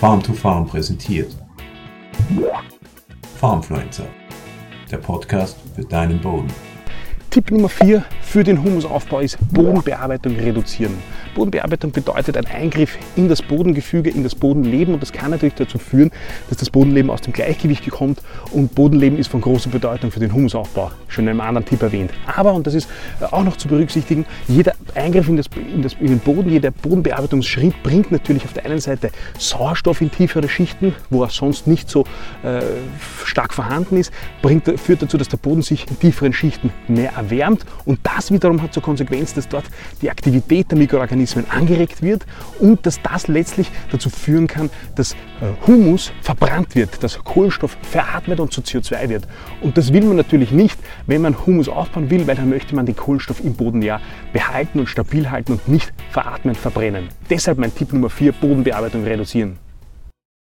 Farm to Farm präsentiert. Farmfluencer, der Podcast für deinen Boden. Tipp Nummer 4 für den Humusaufbau ist Bodenbearbeitung reduzieren. Bodenbearbeitung bedeutet ein Eingriff in das Bodengefüge, in das Bodenleben und das kann natürlich dazu führen, dass das Bodenleben aus dem Gleichgewicht kommt und Bodenleben ist von großer Bedeutung für den Humusaufbau. Schon in einem anderen Tipp erwähnt. Aber, und das ist auch noch zu berücksichtigen, jeder Eingriff in, das, in, das, in den Boden, jeder Bodenbearbeitungsschritt bringt natürlich auf der einen Seite Sauerstoff in tiefere Schichten, wo er sonst nicht so äh, stark vorhanden ist, bringt, führt dazu, dass der Boden sich in tieferen Schichten mehr erwärmt und das wiederum hat zur Konsequenz, dass dort die Aktivität der Mikroorganismen angeregt wird und dass das letztlich dazu führen kann, dass äh, Humus verbrannt wird, dass Kohlenstoff veratmet und zu CO2 wird. Und das will man natürlich nicht, wenn man Humus aufbauen will, weil dann möchte man den Kohlenstoff im Boden ja behalten und stabil halten und nicht veratmen, verbrennen. Deshalb mein Tipp Nummer 4, Bodenbearbeitung reduzieren.